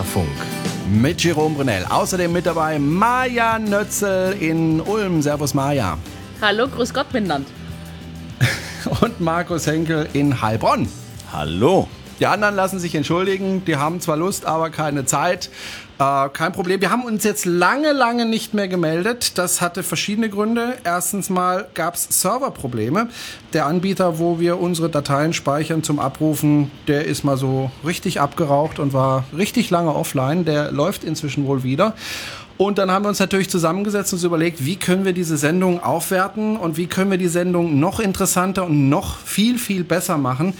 Querfunk. Mit Jerome Brunel. Außerdem mit dabei Maja Nötzel in Ulm. Servus Maja. Hallo, grüß Gott miteinander. Und Markus Henkel in Heilbronn. Hallo. Die anderen lassen sich entschuldigen. Die haben zwar Lust, aber keine Zeit. Äh, kein Problem. Wir haben uns jetzt lange, lange nicht mehr gemeldet. Das hatte verschiedene Gründe. Erstens mal gab es Serverprobleme. Der Anbieter, wo wir unsere Dateien speichern zum Abrufen, der ist mal so richtig abgeraucht und war richtig lange offline. Der läuft inzwischen wohl wieder. Und dann haben wir uns natürlich zusammengesetzt und uns überlegt, wie können wir diese Sendung aufwerten und wie können wir die Sendung noch interessanter und noch viel, viel besser machen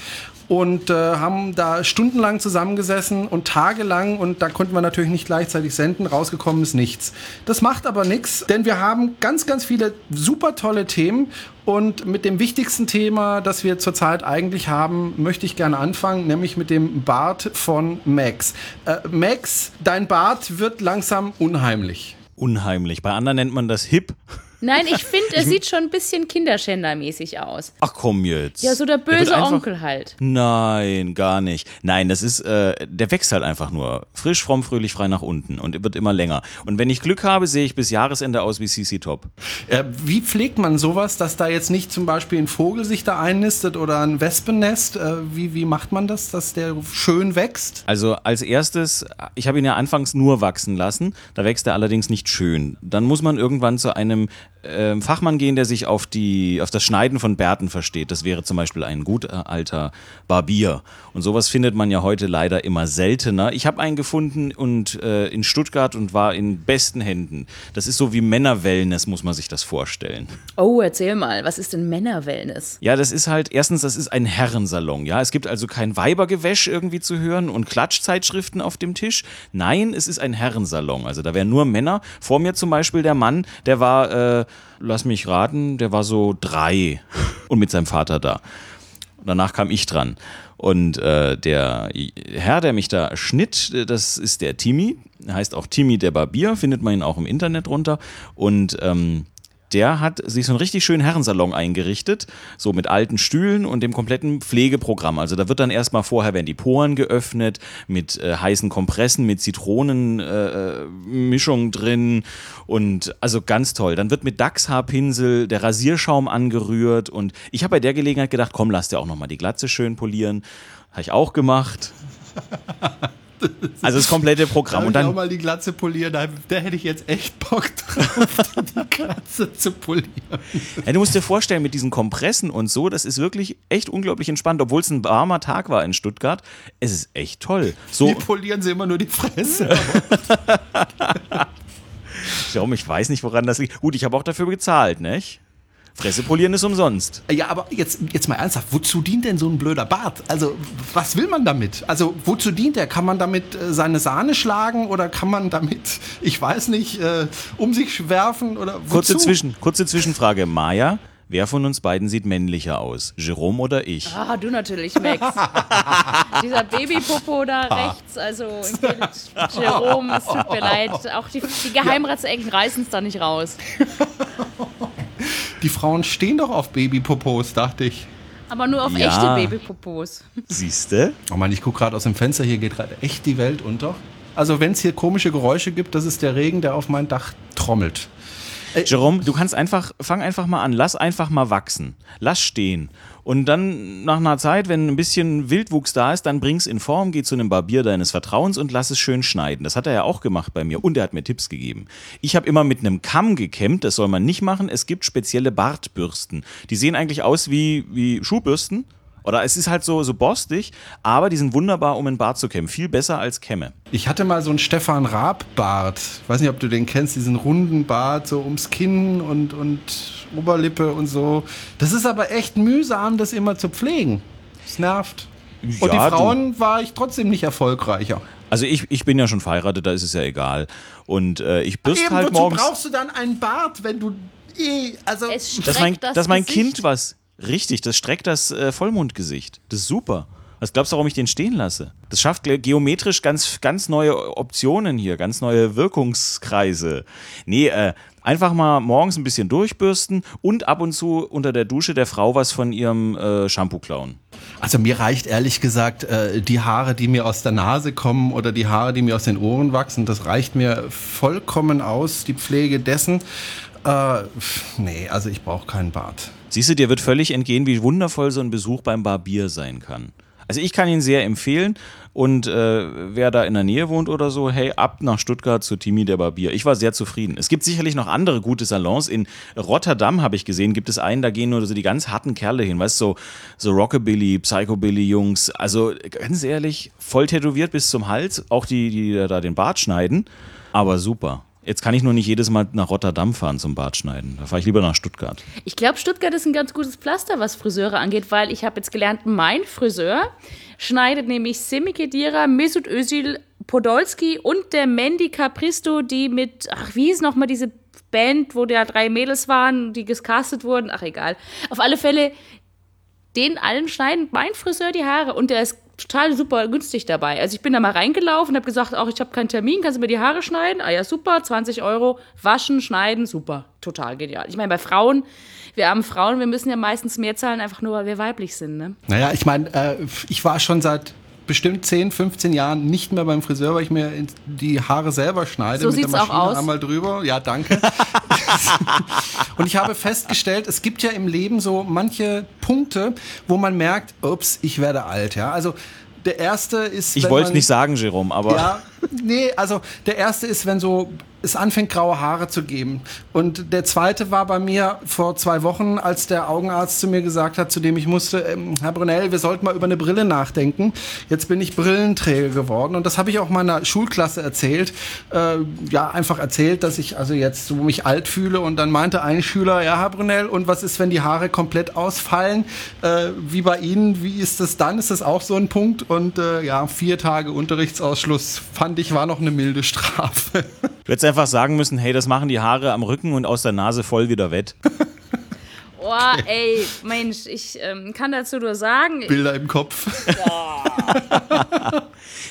und äh, haben da stundenlang zusammengesessen und tagelang und da konnten wir natürlich nicht gleichzeitig senden. Rausgekommen ist nichts. Das macht aber nichts, denn wir haben ganz, ganz viele super tolle Themen und mit dem wichtigsten Thema, das wir zurzeit eigentlich haben, möchte ich gerne anfangen, nämlich mit dem Bart von Max. Äh, Max, dein Bart wird langsam unheimlich. Unheimlich. Bei anderen nennt man das hip. Nein, ich finde, er sieht schon ein bisschen Kinderschändermäßig aus. Ach komm jetzt. Ja, so der böse einfach- Onkel halt. Nein, gar nicht. Nein, das ist, äh, der wächst halt einfach nur. Frisch, fromm, fröhlich, frei nach unten und wird immer länger. Und wenn ich Glück habe, sehe ich bis Jahresende aus wie CC Top. Äh, wie pflegt man sowas, dass da jetzt nicht zum Beispiel ein Vogel sich da einnistet oder ein Wespennest? Äh, wie, wie macht man das, dass der schön wächst? Also als erstes, ich habe ihn ja anfangs nur wachsen lassen, da wächst er allerdings nicht schön. Dann muss man irgendwann zu einem ähm, Fachmann gehen, der sich auf, die, auf das Schneiden von Bärten versteht. Das wäre zum Beispiel ein gut äh, alter Barbier. Und sowas findet man ja heute leider immer seltener. Ich habe einen gefunden und äh, in Stuttgart und war in besten Händen. Das ist so wie Männerwellness, muss man sich das vorstellen. Oh, erzähl mal, was ist denn Männerwellness? Ja, das ist halt, erstens, das ist ein Herrensalon, ja. Es gibt also kein Weibergewäsch irgendwie zu hören und Klatschzeitschriften auf dem Tisch. Nein, es ist ein Herrensalon. Also da wären nur Männer. Vor mir zum Beispiel der Mann, der war, äh, lass mich raten, der war so drei und mit seinem Vater da. Und danach kam ich dran. Und äh, der Herr, der mich da schnitt, äh, das ist der Timi. Heißt auch Timi der Barbier, findet man ihn auch im Internet runter. Und ähm, der hat sich so einen richtig schönen Herrensalon eingerichtet, so mit alten Stühlen und dem kompletten Pflegeprogramm. Also da wird dann erstmal vorher werden die Poren geöffnet mit äh, heißen Kompressen, mit Zitronenmischung äh, Mischung drin und also ganz toll. Dann wird mit Dachshaarpinsel der Rasierschaum angerührt und ich habe bei der Gelegenheit gedacht, komm, lass dir auch nochmal die Glatze schön polieren. Habe ich auch gemacht. Also das komplette Programm. Und ich auch dann mal die Glatze polieren? Da, da hätte ich jetzt echt Bock drauf, die Glatze zu polieren. Ja, du musst dir vorstellen, mit diesen Kompressen und so, das ist wirklich echt unglaublich entspannt, obwohl es ein warmer Tag war in Stuttgart. Es ist echt toll. So, Die polieren sie immer nur die Fresse. Jerome, ich weiß nicht, woran das liegt. Gut, ich habe auch dafür gezahlt, nicht? Fresse polieren ist umsonst. Ja, aber jetzt, jetzt mal ernsthaft, wozu dient denn so ein blöder Bart? Also, was will man damit? Also, wozu dient der? Kann man damit äh, seine Sahne schlagen oder kann man damit, ich weiß nicht, äh, um sich werfen oder wozu? Kurze, Zwischen, kurze Zwischenfrage. Maja, wer von uns beiden sieht männlicher aus? Jerome oder ich? Ah, du natürlich, Max. Dieser Babypopo da rechts, also im Bild. Jerome, es tut mir leid. Auch die, die Geheimratsecken reißen es da nicht raus. Die Frauen stehen doch auf Babypopos, dachte ich. Aber nur auf Ja. echte Babypopos. Siehste? Oh Mann, ich gucke gerade aus dem Fenster, hier geht gerade echt die Welt unter. Also, wenn es hier komische Geräusche gibt, das ist der Regen, der auf mein Dach trommelt. Jerome, du kannst einfach, fang einfach mal an, lass einfach mal wachsen. Lass stehen. Und dann nach einer Zeit, wenn ein bisschen Wildwuchs da ist, dann bring's in Form, geh zu einem Barbier deines Vertrauens und lass es schön schneiden. Das hat er ja auch gemacht bei mir und er hat mir Tipps gegeben. Ich habe immer mit einem Kamm gekämmt, das soll man nicht machen. Es gibt spezielle Bartbürsten. Die sehen eigentlich aus wie, wie Schuhbürsten. Oder es ist halt so, so borstig, aber die sind wunderbar, um einen Bart zu kämmen. Viel besser als Kämme. Ich hatte mal so einen Stefan Raab-Bart. Weiß nicht, ob du den kennst, diesen runden Bart, so ums Kinn und, und Oberlippe und so. Das ist aber echt mühsam, das immer zu pflegen. Das nervt. Und Ja, die du- Frauen war ich trotzdem nicht erfolgreicher. Also ich, ich bin ja schon verheiratet, da ist es ja egal. Und äh, ich bürste Eben, halt wozu morgens. brauchst du dann einen Bart, wenn du eh, also Es dass mein, streckt das dass mein. Kind was. Richtig, das streckt das äh, Vollmondgesicht. Das ist super. Was glaubst du, warum ich den stehen lasse? Das schafft ge- geometrisch ganz, ganz neue Optionen hier, ganz neue Wirkungskreise. Nee, äh, Einfach mal morgens ein bisschen durchbürsten und ab und zu unter der Dusche der Frau was von ihrem äh, Shampoo klauen. Also mir reicht ehrlich gesagt äh, die Haare, die mir aus der Nase kommen oder die Haare, die mir aus den Ohren wachsen, das reicht mir vollkommen aus, die Pflege dessen. Äh, nee, also ich brauche keinen Bart. Siehst du, dir wird völlig entgehen, wie wundervoll so ein Besuch beim Barbier sein kann. Also ich kann ihn sehr empfehlen und äh, wer da in der Nähe wohnt oder so, hey, ab nach Stuttgart zu Timi der Barbier. Ich war sehr zufrieden. Es gibt sicherlich noch andere gute Salons. In Rotterdam habe ich gesehen, gibt es einen, da gehen nur so die ganz harten Kerle hin, weißt du, so, so Rockabilly, Psychobilly-Jungs. Also ganz ehrlich, voll tätowiert bis zum Hals, auch die, die da den Bart schneiden, aber super. Jetzt kann ich nur nicht jedes Mal nach Rotterdam fahren zum Bart schneiden. Da fahre ich lieber nach Stuttgart. Ich glaube, Stuttgart ist ein ganz gutes Pflaster, was Friseure angeht, weil ich habe jetzt gelernt, mein Friseur schneidet nämlich Semi Kedira, Mesut Özil, Podolski und der Mandy Capristo, die mit, ach, wie hieß nochmal diese Band, wo da drei Mädels waren, die gescastet wurden, ach egal. Auf alle Fälle, den allen schneiden mein Friseur die Haare und der ist total super günstig dabei. Also ich bin da mal reingelaufen und habe gesagt, auch ich habe keinen Termin, kannst du mir die Haare schneiden? Ah ja, super, 20 Euro, waschen, schneiden, super, total genial. Ich meine, bei Frauen, wir armen Frauen, wir müssen ja meistens mehr zahlen, einfach nur, weil wir weiblich sind. Ne? Naja, ich meine, äh, ich war schon seit bestimmt 10, 15 Jahren nicht mehr beim Friseur, weil ich mir die Haare selber schneide. So mit sieht's der Maschine auch aus. einmal drüber. Ja, danke. und ich habe festgestellt, es gibt ja im Leben so manche Punkte, wo man merkt, ups, ich werde alt. Ja, also der erste ist. Ich wollte es nicht sagen, Jerome, aber Ja, nee, also der erste ist, wenn so es anfängt, graue Haare zu geben. Und der zweite war bei mir vor zwei Wochen, als der Augenarzt zu mir gesagt hat, zu dem ich musste, ähm, Herr Brunel, wir sollten mal über eine Brille nachdenken. Jetzt bin ich Brillenträger geworden. Und das habe ich auch meiner Schulklasse erzählt. Äh, ja, einfach erzählt, dass ich also jetzt so mich alt fühle. Und dann meinte ein Schüler, ja, Herr Brunel, und was ist, wenn die Haare komplett ausfallen? Äh, wie bei Ihnen, wie ist das dann? Ist das auch so ein Punkt? Und äh, ja, vier Tage Unterrichtsausschluss fand ich war noch eine milde Strafe. du hättest einfach sagen müssen, hey, das machen die Haare am Rücken und aus der Nase voll wieder wett. Oh, ey, Mensch, ich ähm, kann dazu nur sagen, Bilder im Kopf.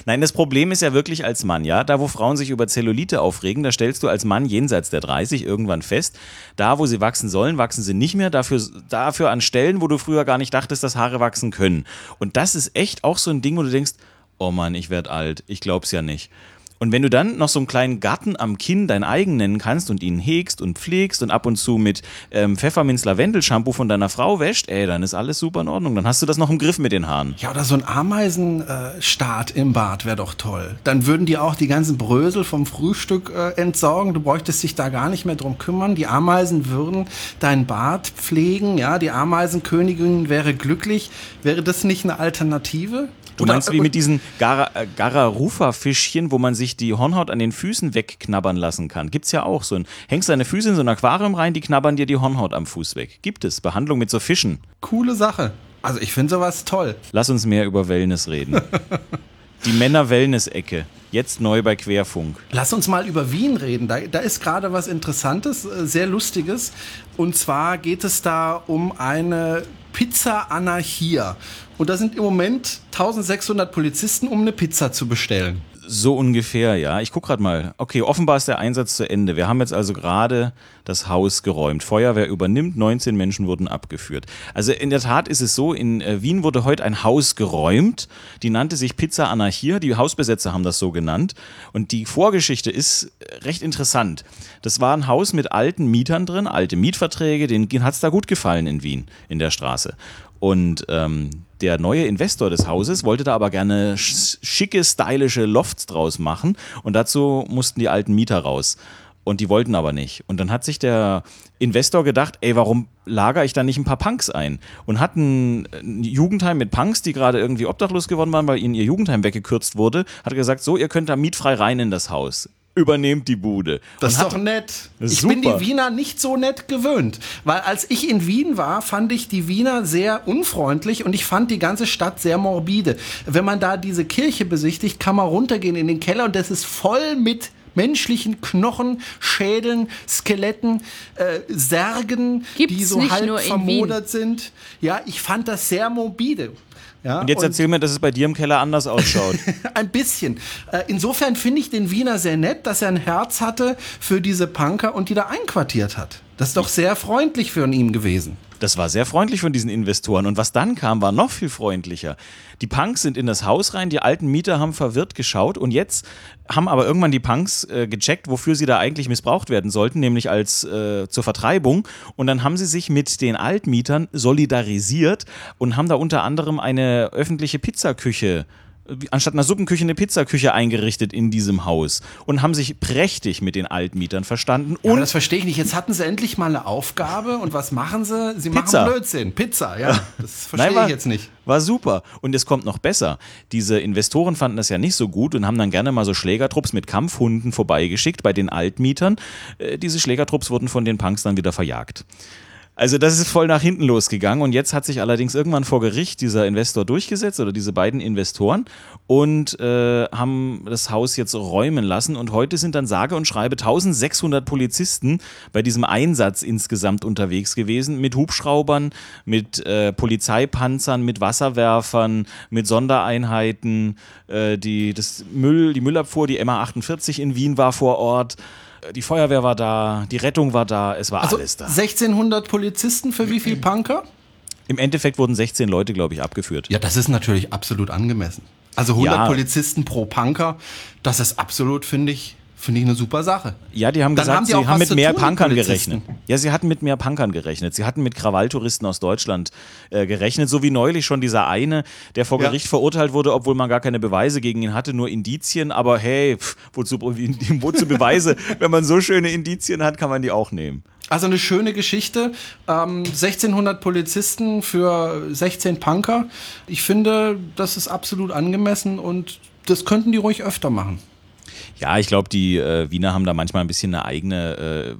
Nein, das Problem ist ja wirklich als Mann, ja, da wo Frauen sich über Zellulite aufregen, da stellst du als Mann jenseits der 30 irgendwann fest, da wo sie wachsen sollen, wachsen sie nicht mehr, dafür, dafür an Stellen, wo du früher gar nicht dachtest, dass Haare wachsen können. Und das ist echt auch so ein Ding, wo du denkst, oh Mann, ich werd alt, ich glaub's ja nicht. Und wenn du dann noch so einen kleinen Garten am Kinn dein eigen nennen kannst und ihn hegst und pflegst und ab und zu mit ähm, Pfefferminz-Lavendel-Shampoo von deiner Frau wäscht, ey, dann ist alles super in Ordnung. Dann hast du das noch im Griff mit den Haaren. Ja, oder so ein Ameisenstaat im Bad wäre doch toll. Dann würden die auch die ganzen Brösel vom Frühstück äh, entsorgen. Du bräuchtest dich da gar nicht mehr drum kümmern. Die Ameisen würden dein Bad pflegen. Ja, die Ameisenkönigin wäre glücklich. Wäre das nicht eine Alternative? Du meinst wie mit diesen Gara- äh, Gararufa-Fischchen, wo man sich die Hornhaut an den Füßen wegknabbern lassen kann. Gibt's ja auch. So ein, hängst deine Füße in so ein Aquarium rein, die knabbern dir die Hornhaut am Fuß weg. Gibt es. Behandlung mit so Fischen. coole Sache. Also ich finde sowas toll. Lass uns mehr über Wellness reden. die Männer-Wellness-Ecke. Jetzt neu bei Querfunk. Lass uns mal über Wien reden. Da, da ist gerade was Interessantes, äh, sehr Lustiges. Und zwar geht es da um eine Pizza Anarchia. Und da sind im Moment 1600 Polizisten, um eine Pizza zu bestellen. So ungefähr, ja. Ich guck gerade mal. Okay, offenbar ist der Einsatz zu Ende. Wir haben jetzt also gerade das Haus geräumt. Feuerwehr übernimmt, 19 Menschen wurden abgeführt. Also in der Tat ist es so, in äh, Wien wurde heute ein Haus geräumt. Die nannte sich Pizza Anarchia. Die Hausbesetzer haben das so genannt. Und die Vorgeschichte ist recht interessant. Das war ein Haus mit alten Mietern drin, alte Mietverträge. Denen hat's da gut gefallen in Wien, in der Straße. Und ähm, der neue Investor des Hauses wollte da aber gerne sch- schicke, stylische Lofts draus machen und dazu mussten die alten Mieter raus. Und die wollten aber nicht. Und dann hat sich der Investor gedacht, ey, warum lager ich da nicht ein paar Punks ein? Und hat ein, ein Jugendheim mit Punks, die gerade irgendwie obdachlos geworden waren, weil ihnen ihr Jugendheim weggekürzt wurde, hat gesagt, so, ihr könnt da mietfrei rein in das Haus. Übernehmt die Bude. Das ist doch nett. Ist ich bin super. die Wiener nicht so nett gewöhnt. Weil als ich in Wien war, fand ich die Wiener sehr unfreundlich und ich fand die ganze Stadt sehr morbide. Wenn man da diese Kirche besichtigt, kann man runtergehen in den Keller und das ist voll mit menschlichen Knochen, Schädeln, Skeletten, äh, Särgen, Gibt's die so halb vermodert sind. Ja, ich fand das sehr morbide. Ja, Und jetzt erzähl mir, dass es bei dir im Keller anders ausschaut. Ein bisschen. Äh, Insofern finde ich den Wiener sehr nett, dass er ein Herz hatte für diese Punker und die da einquartiert hat. Das ist doch sehr freundlich für ihn gewesen. Das war sehr freundlich von diesen Investoren. Und was dann kam, war noch viel freundlicher. Die Punks sind in das Haus rein, die alten Mieter haben verwirrt geschaut und jetzt haben aber irgendwann die Punks äh, gecheckt, wofür sie da eigentlich missbraucht werden sollten, nämlich als äh, zur Vertreibung. Und dann haben sie sich mit den Altmietern solidarisiert und haben da unter anderem eine öffentliche Pizzaküche anstatt einer Suppenküche eine Pizzaküche eingerichtet in diesem Haus und haben sich prächtig mit den Altmietern verstanden. Ja, und das verstehe ich nicht. Jetzt hatten sie endlich mal eine Aufgabe und was machen sie? Sie Pizza. machen Blödsinn. Pizza, ja. Das verstehe war, ich jetzt nicht. War super. Und es kommt noch besser. Diese Investoren fanden das ja nicht so gut und haben dann gerne mal so Schlägertrupps mit Kampfhunden vorbeigeschickt bei den Altmietern. Äh, diese Schlägertrupps wurden von den Punks dann wieder verjagt. Also das ist voll nach hinten losgegangen und jetzt hat sich allerdings irgendwann vor Gericht dieser Investor durchgesetzt oder diese beiden Investoren und äh, haben das Haus jetzt räumen lassen und heute sind dann sage und schreibe 1600 Polizisten bei diesem Einsatz insgesamt unterwegs gewesen mit Hubschraubern, mit äh, Polizeipanzern, mit Wasserwerfern, mit Sondereinheiten, äh, die das Müll, die Müllabfuhr, die MA 48 in Wien war vor Ort. Die Feuerwehr war da, die Rettung war da, es war Also alles da. 1600 Polizisten für wie viel Punker? Im Endeffekt wurden 16 Leute, glaube ich, abgeführt. Ja, das ist natürlich absolut angemessen. Also 100 Ja. Polizisten pro Punker, das ist absolut, finde ich, finde ich eine super Sache. Ja, die haben Dann gesagt, haben sie auch haben mit mehr tun, Punkern gerechnet. Ja, sie hatten mit mehr Punkern gerechnet. Sie hatten mit Krawalltouristen aus Deutschland äh, gerechnet, so wie neulich schon dieser eine, der vor Ja. Gericht verurteilt wurde, obwohl man gar keine Beweise gegen ihn hatte, nur Indizien. Aber hey, pff, wozu, wozu Beweise? Wenn man so schöne Indizien hat, kann man die auch nehmen. Also eine schöne Geschichte. Ähm, 1600 Polizisten für 16 Punker. Ich finde, das ist absolut angemessen und das könnten die ruhig öfter machen. Ja, ich glaube, die äh, Wiener haben da manchmal ein bisschen eine eigene äh,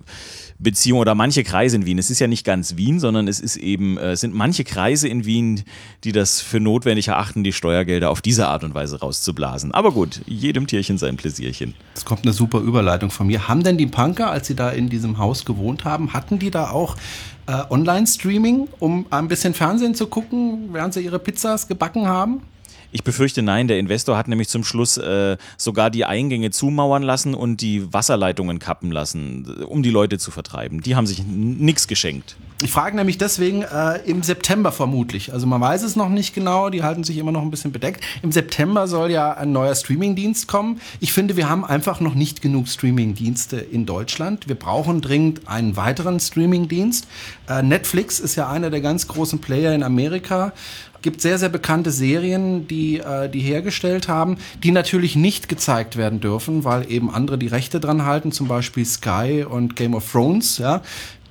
Beziehung oder manche Kreise in Wien. Es ist ja nicht ganz Wien, sondern es ist eben, äh, sind manche Kreise in Wien, die das für notwendig erachten, die Steuergelder auf diese Art und Weise rauszublasen. Aber gut, jedem Tierchen sein Pläsierchen. Es kommt eine super Überleitung von mir. Haben denn die Punker, als sie da in diesem Haus gewohnt haben, hatten die da auch äh, Online-Streaming, um ein bisschen Fernsehen zu gucken, während sie ihre Pizzas gebacken haben? Ich befürchte nein, der Investor hat nämlich zum Schluss äh, sogar die Eingänge zumauern lassen und die Wasserleitungen kappen lassen, um die Leute zu vertreiben. Die haben sich nichts geschenkt. Ich frage nämlich deswegen äh, im September vermutlich. Also man weiß es noch nicht genau, die halten sich immer noch ein bisschen bedeckt. Im September soll ja ein neuer Streamingdienst kommen. Ich finde, wir haben einfach noch nicht genug Streamingdienste in Deutschland. Wir brauchen dringend einen weiteren Streamingdienst. Äh, Netflix ist ja einer der ganz großen Player in Amerika. Gibt sehr, sehr bekannte Serien, die äh, die hergestellt haben, die natürlich nicht gezeigt werden dürfen, weil eben andere die Rechte dran halten, zum Beispiel Sky und Game of Thrones. Ja,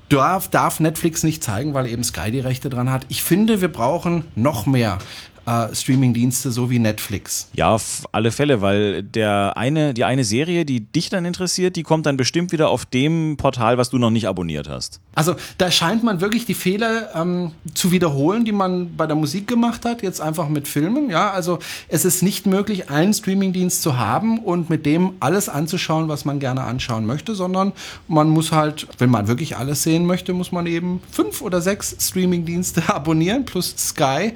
darf, darf Netflix nicht zeigen, weil eben Sky die Rechte dran hat. Ich finde, wir brauchen noch mehr äh, Streamingdienste, so wie Netflix. Ja, auf alle Fälle, weil der eine, die eine Serie, die dich dann interessiert, die kommt dann bestimmt wieder auf dem Portal, was du noch nicht abonniert hast. Also da scheint man wirklich die Fehler ähm, zu wiederholen, die man bei der Musik gemacht hat, jetzt einfach mit Filmen. Ja, also es ist nicht möglich, einen Streamingdienst zu haben und mit dem alles anzuschauen, was man gerne anschauen möchte, sondern man muss halt, wenn man wirklich alles sehen möchte, muss man eben fünf oder sechs Streamingdienste abonnieren plus Sky.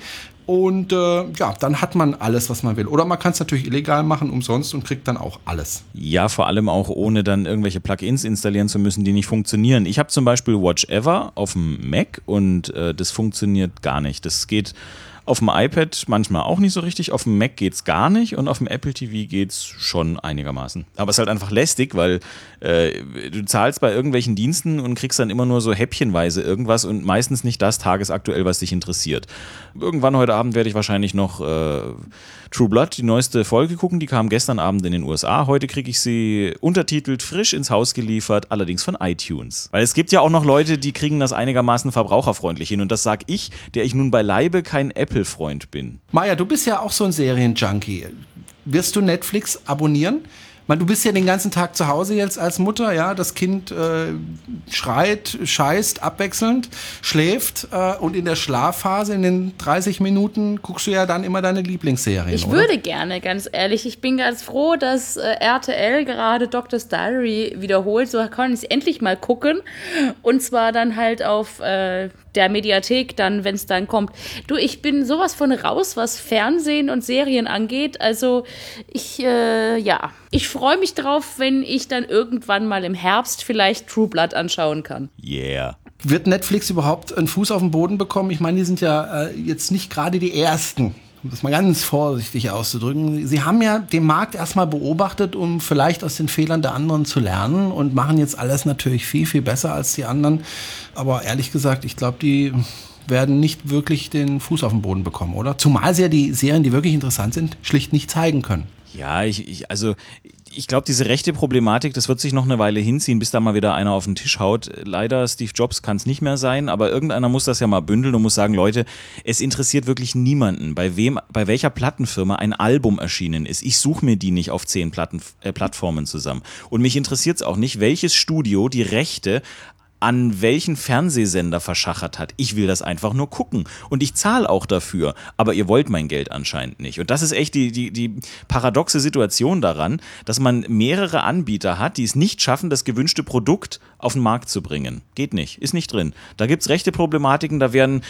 Und äh, ja, dann hat man alles, was man will. Oder man kann es natürlich illegal machen, umsonst und kriegt dann auch alles. Ja, vor allem auch ohne dann irgendwelche Plugins installieren zu müssen, die nicht funktionieren. Ich habe zum Beispiel Watch Ever auf dem Mac und äh, das funktioniert gar nicht. Das geht auf dem iPad manchmal auch nicht so richtig, auf dem Mac geht's gar nicht und auf dem Apple TV geht's schon einigermaßen. Aber es ist halt einfach lästig, weil äh, du zahlst bei irgendwelchen Diensten und kriegst dann immer nur so häppchenweise irgendwas und meistens nicht das tagesaktuell, was dich interessiert. Irgendwann heute Abend werde ich wahrscheinlich noch äh, True Blood, die neueste Folge gucken, die kam gestern Abend in den USA. Heute kriege ich sie untertitelt frisch ins Haus geliefert, allerdings von iTunes. Weil es gibt ja auch noch Leute, die kriegen das einigermaßen verbraucherfreundlich hin und das sag ich, der ich nun beileibe kein Apple-Freund bin. Maja, du bist ja auch so ein Serienjunkie. Wirst du Netflix abonnieren? Man, du bist ja den ganzen Tag zu Hause jetzt als Mutter, ja. Das Kind äh, schreit, scheißt abwechselnd, schläft äh, und in der Schlafphase, in den 30 Minuten, guckst du ja dann immer deine Lieblingsserien. Ich oder? würde gerne, ganz ehrlich. Ich bin ganz froh, dass äh, RTL gerade Doctor's Diary wiederholt. So kann ich es endlich mal gucken. Und zwar dann halt auf äh, der Mediathek, dann, wenn es dann kommt. Du, ich bin sowas von raus, was Fernsehen und Serien angeht. Also ich, äh, ja, ich freue mich drauf, wenn ich dann irgendwann mal im Herbst vielleicht True Blood anschauen kann. Yeah. Wird Netflix überhaupt einen Fuß auf den Boden bekommen? Ich meine, die sind ja äh, jetzt nicht gerade die Ersten, um das mal ganz vorsichtig auszudrücken. Sie haben ja den Markt erstmal beobachtet, um vielleicht aus den Fehlern der anderen zu lernen und machen jetzt alles natürlich viel, viel besser als die anderen. Aber ehrlich gesagt, ich glaube, die werden nicht wirklich den Fuß auf den Boden bekommen, oder? Zumal sie ja die Serien, die wirklich interessant sind, schlicht nicht zeigen können. Ja, ich, ich also ich glaube, diese rechte Problematik, das wird sich noch eine Weile hinziehen, bis da mal wieder einer auf den Tisch haut. Leider, Steve Jobs kann es nicht mehr sein, aber irgendeiner muss das ja mal bündeln und muss sagen, Leute, es interessiert wirklich niemanden, bei wem, bei welcher Plattenfirma ein Album erschienen ist. Ich suche mir die nicht auf zehn Platten, äh, Plattformen zusammen. Und mich interessiert es auch nicht, welches Studio die Rechte an welchen Fernsehsender verschachert hat. Ich will das einfach nur gucken. Und ich zahle auch dafür. Aber ihr wollt mein Geld anscheinend nicht. Und das ist echt die, die, die paradoxe Situation daran, dass man mehrere Anbieter hat, die es nicht schaffen, das gewünschte Produkt auf den Markt zu bringen. Geht nicht, ist nicht drin. Da gibt es rechte Problematiken, da werden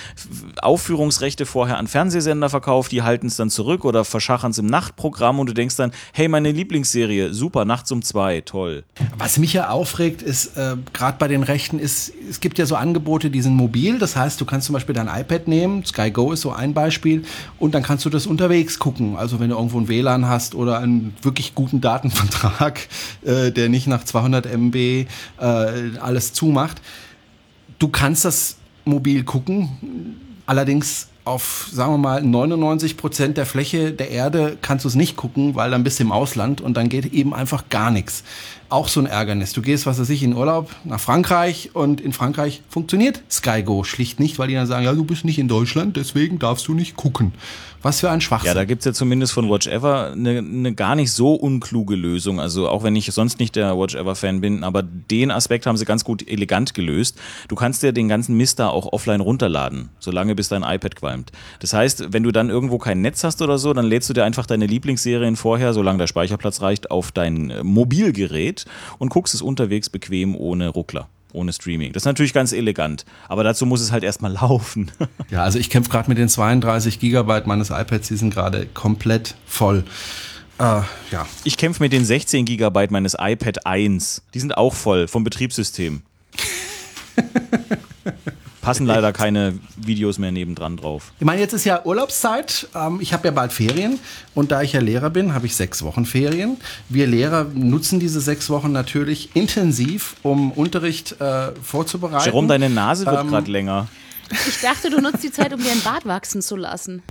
Aufführungsrechte vorher an Fernsehsender verkauft, die halten es dann zurück oder verschachern es im Nachtprogramm und du denkst dann, hey, meine Lieblingsserie, super, nachts um zwei, toll. Was mich ja aufregt, ist, äh, gerade bei den Rechten, ist, es gibt ja so Angebote, die sind mobil. Das heißt, du kannst zum Beispiel dein iPad nehmen, Sky Go ist so ein Beispiel, und dann kannst du das unterwegs gucken. Also wenn du irgendwo ein WLAN hast oder einen wirklich guten Datenvertrag, äh, der nicht nach 200 MB äh, alles zumacht. Du kannst das mobil gucken, allerdings auf, sagen wir mal, 99 Prozent der Fläche der Erde kannst du es nicht gucken, weil dann bist du im Ausland und dann geht eben einfach gar nichts. Auch so ein Ärgernis. Du gehst, was weiß ich, in Urlaub nach Frankreich und in Frankreich funktioniert Sky Go schlicht nicht, weil die dann sagen, ja, du bist nicht in Deutschland, deswegen darfst du nicht gucken. Was für ein Schwachsinn. Ja, da gibt's ja zumindest von Watch Ever eine, eine gar nicht so unkluge Lösung. Also auch wenn ich sonst nicht der Watch Ever-Fan bin, aber den Aspekt haben sie ganz gut elegant gelöst. Du kannst dir den ganzen Mist da auch offline runterladen, solange bis dein iPad qualmt. Das heißt, wenn du dann irgendwo kein Netz hast oder so, dann lädst du dir einfach deine Lieblingsserien vorher, solange der Speicherplatz reicht, auf dein Mobilgerät und guckst es unterwegs bequem ohne Ruckler ohne Streaming. Das ist natürlich ganz elegant, aber dazu muss es halt erstmal laufen. Ja, also ich kämpfe gerade mit den 32 Gigabyte meines iPads, die sind gerade komplett voll. Äh, ja. Ich kämpfe mit den 16 Gigabyte meines iPad 1. Die sind auch voll vom Betriebssystem. Passen leider keine Videos mehr nebendran drauf. Ich meine, jetzt ist ja Urlaubszeit. Ähm, ich habe ja bald Ferien und da ich ja Lehrer bin, habe ich sechs Wochen Ferien. Wir Lehrer nutzen diese sechs Wochen natürlich intensiv, um Unterricht äh, vorzubereiten. Jerome, deine Nase wird Ähm, gerade länger. Ich dachte, du nutzt die Zeit, um dir ein Bart wachsen zu lassen.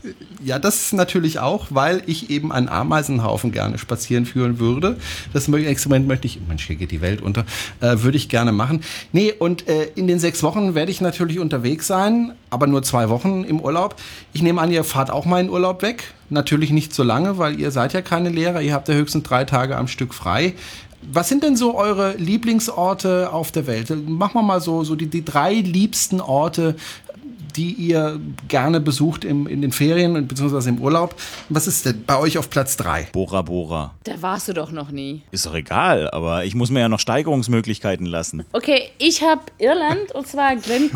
Ja, das natürlich auch, weil ich eben einen Ameisenhaufen gerne spazieren führen würde. Das Experiment möchte ich, Mensch, hier geht die Welt unter, äh, würde ich gerne machen. Nee, und äh, in den sechs Wochen werde ich natürlich unterwegs sein, aber nur zwei Wochen im Urlaub. Ich nehme an, ihr fahrt auch mal in Urlaub weg. Natürlich nicht so lange, weil ihr seid ja keine Lehrer. Ihr habt ja höchstens drei Tage am Stück frei. Was sind denn so eure Lieblingsorte auf der Welt? Machen wir mal so, so die, die drei liebsten Orte, die ihr gerne besucht im, in den Ferien und beziehungsweise im Urlaub. Was ist denn bei euch auf Platz drei? Bora Bora. Da warst du doch noch nie. Ist doch egal, aber ich muss mir ja noch Steigerungsmöglichkeiten lassen. Okay, ich habe Irland und zwar Glen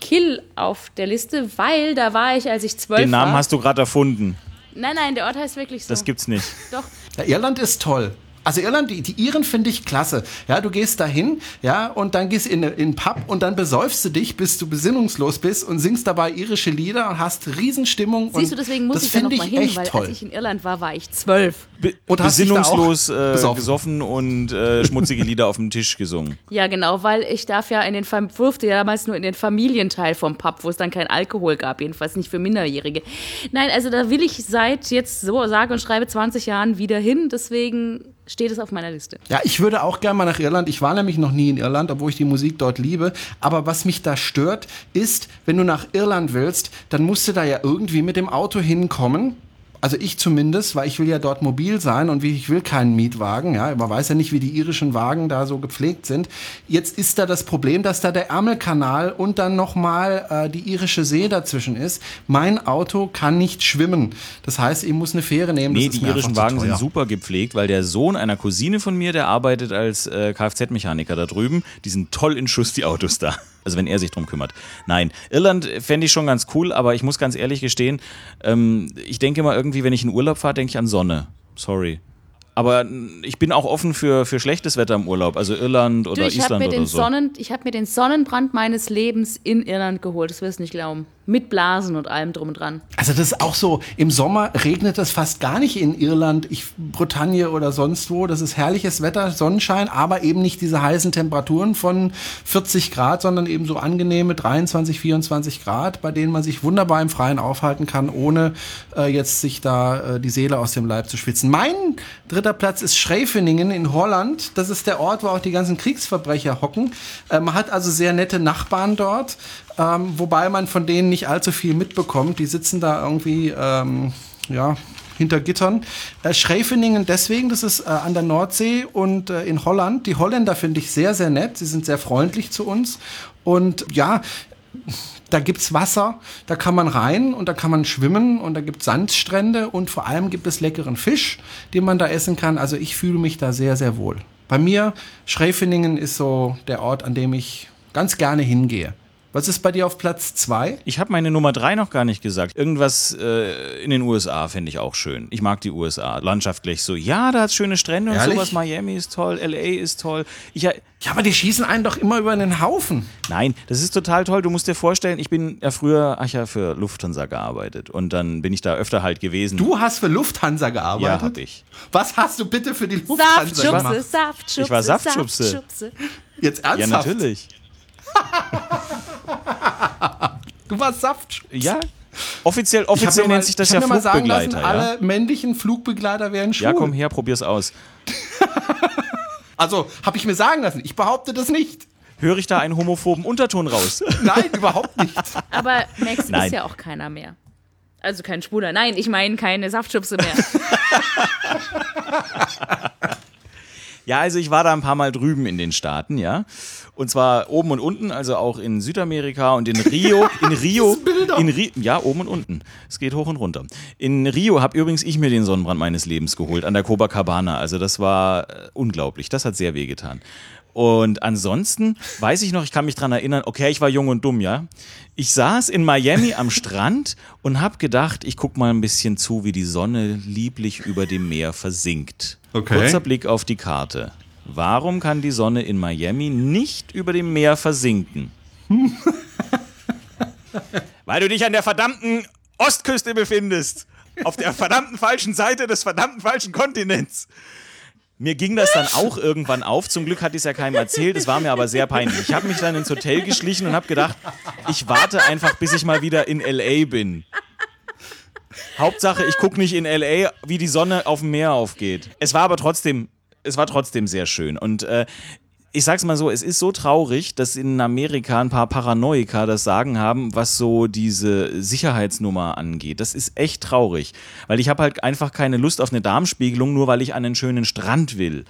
Kill auf der Liste, weil da war ich, als ich zwölf Den Namen war. hast du gerade erfunden. Nein, nein, der Ort heißt wirklich so. Das gibt's nicht. Doch. Ja, Irland ist toll. Also Irland, die, die Iren finde ich klasse. Ja, du gehst dahin, ja, und dann gehst in in einen Pub und dann besäufst du dich, bis du besinnungslos bist und singst dabei irische Lieder und hast Riesenstimmung. Siehst du, deswegen muss ich da noch finde mal ich hin, echt weil toll. als ich in Irland war, war ich zwölf. Be Und hast dich da auch besinnungslos äh, besoffen? gesoffen und äh, schmutzige Lieder auf dem Tisch gesungen. Ja, genau, weil ich darf ja in den Fam durfte ja damals nur in den Familienteil vom Pub, wo es dann kein Alkohol gab, jedenfalls nicht für Minderjährige. Nein, also da will ich seit jetzt so sage und schreibe 20 Jahren wieder hin, deswegen steht es auf meiner Liste. Ja, ich würde auch gerne mal nach Irland. Ich war nämlich noch nie in Irland, obwohl ich die Musik dort liebe. Aber was mich da stört, ist, wenn du nach Irland willst, dann musst du da ja irgendwie mit dem Auto hinkommen. Also ich zumindest, weil ich will ja dort mobil sein und wie ich will keinen Mietwagen. Ja, man weiß ja nicht, wie die irischen Wagen da so gepflegt sind. Jetzt ist da das Problem, dass da der Ärmelkanal und dann nochmal äh, die irische See dazwischen ist. Mein Auto kann nicht schwimmen. Das heißt, ich muss eine Fähre nehmen. Nee, die irischen Wagen sind super gepflegt, weil der Sohn einer Cousine von mir, der arbeitet als äh, Kfz-Mechaniker da drüben. Die sind toll in Schuss, die Autos da. Also wenn er sich drum kümmert. Nein, Irland fände ich schon ganz cool, aber ich muss ganz ehrlich gestehen, ähm, ich denke mal irgendwie, wenn ich in Urlaub fahre, denke ich an Sonne. Sorry. Aber ich bin auch offen für, für schlechtes Wetter im Urlaub, also Irland oder du, ich Island mir oder den so. Sonnen, ich habe mir den Sonnenbrand meines Lebens in Irland geholt, das wirst du nicht glauben. Mit Blasen und allem drum und dran. Also das ist auch so, im Sommer regnet es fast gar nicht in Irland, ich, Bretagne oder sonst wo. Das ist herrliches Wetter, Sonnenschein, aber eben nicht diese heißen Temperaturen von 40 Grad, sondern eben so angenehme 23, 24 Grad, bei denen man sich wunderbar im Freien aufhalten kann, ohne äh, jetzt sich da äh, die Seele aus dem Leib zu schwitzen. Mein dritter Platz ist Schreveningen in Holland. Das ist der Ort, wo auch die ganzen Kriegsverbrecher hocken. Äh, man hat also sehr nette Nachbarn dort. Ähm, wobei man von denen nicht allzu viel mitbekommt. Die sitzen da irgendwie, ähm, ja, hinter Gittern. Äh, Schreveningen deswegen, das ist äh, an der Nordsee und äh, in Holland. Die Holländer finde ich sehr, sehr nett. Sie sind sehr freundlich zu uns. Und ja, da gibt's Wasser, da kann man rein und da kann man schwimmen und da gibt's Sandstrände und vor allem gibt es leckeren Fisch, den man da essen kann. Also ich fühle mich da sehr, sehr wohl. Bei mir, Schreveningen ist so der Ort, an dem ich ganz gerne hingehe. Was ist bei dir auf Platz zwei? Ich habe meine Nummer drei noch gar nicht gesagt. Irgendwas äh, in den USA fände ich auch schön. Ich mag die USA. Landschaftlich so. Ja, da hat's schöne Strände und Ehrlich? sowas. Miami ist toll, LA ist toll. Ich, Ja, aber die schießen einen doch immer über einen Haufen. Nein, das ist total toll. Du musst dir vorstellen, ich bin ja früher, ach ja, für Lufthansa gearbeitet. Und dann bin ich da öfter halt gewesen. Du hast für Lufthansa gearbeitet? Ja, hab ich. Was hast du bitte für die Lufthansa Saftschubse, gemacht? Saftschubse, Ich war Saftschubse. Saftschubse. Jetzt Ja, ernsthaft? natürlich. Du warst Saft. Ja. Offiziell, offiziell mir mal- nennt sich das ich ja mal sagen lassen, Flugbegleiter. Ja? alle männlichen Flugbegleiter wären schwul. ja, komm her, probier's aus. Also, habe ich mir sagen lassen. Ich behaupte das nicht. Höre ich da einen homophoben Unterton raus? Nein, überhaupt nicht. Aber Max Nein. ist ja auch keiner mehr. Also kein Schwuler. Nein, ich meine keine Saftschubse mehr. Ja, also ich war da ein paar Mal drüben in den Staaten, ja. Und zwar oben und unten, also auch in Südamerika und in Rio. In Rio. in Ri ja, oben und unten. Es geht hoch und runter. In Rio habe übrigens ich mir den Sonnenbrand meines Lebens geholt, an der Copacabana. Also das war äh, unglaublich. Das hat sehr wehgetan. Und ansonsten weiß ich noch, ich kann mich dran erinnern, okay, ich war jung und dumm, ja. Ich saß in Miami am Strand und habe gedacht, ich guck mal ein bisschen zu, wie die Sonne lieblich über dem Meer versinkt. Okay. Kurzer Blick auf die Karte. Warum kann die Sonne in Miami nicht über dem Meer versinken? Weil du dich an der verdammten Ostküste befindest. Auf der verdammten falschen Seite des verdammten falschen Kontinents. Mir ging das dann auch irgendwann auf. Zum Glück hatte ich es ja keinem erzählt. Es war mir aber sehr peinlich. Ich habe mich dann ins Hotel geschlichen und habe gedacht, ich warte einfach, bis ich mal wieder in LA bin. Hauptsache, ich gucke nicht in LA, wie die Sonne auf dem Meer aufgeht. Es war aber trotzdem, es war trotzdem sehr schön. Und äh, ich sag's mal so, es ist so traurig, dass in Amerika ein paar Paranoiker das Sagen haben, was so diese Sicherheitsnummer angeht. Das ist echt traurig, weil ich habe halt einfach keine Lust auf eine Darmspiegelung, nur weil ich an einen schönen Strand will.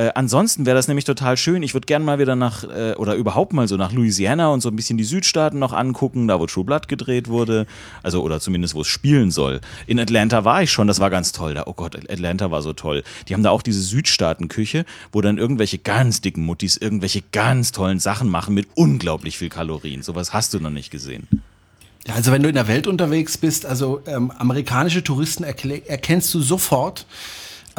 Äh, ansonsten wäre das nämlich total schön. Ich würde gerne mal wieder nach, äh, oder überhaupt mal so nach Louisiana und so ein bisschen die Südstaaten noch angucken, da wo True Blood gedreht wurde. Also, oder zumindest wo es spielen soll. In Atlanta war ich schon, das war ganz toll. Da, oh Gott, Atlanta war so toll. Die haben da auch diese Südstaatenküche, wo dann irgendwelche ganz dicken Muttis irgendwelche ganz tollen Sachen machen mit unglaublich viel Kalorien. Sowas hast du noch nicht gesehen. Ja, also wenn du in der Welt unterwegs bist, also ähm, amerikanische Touristen erkennst du sofort.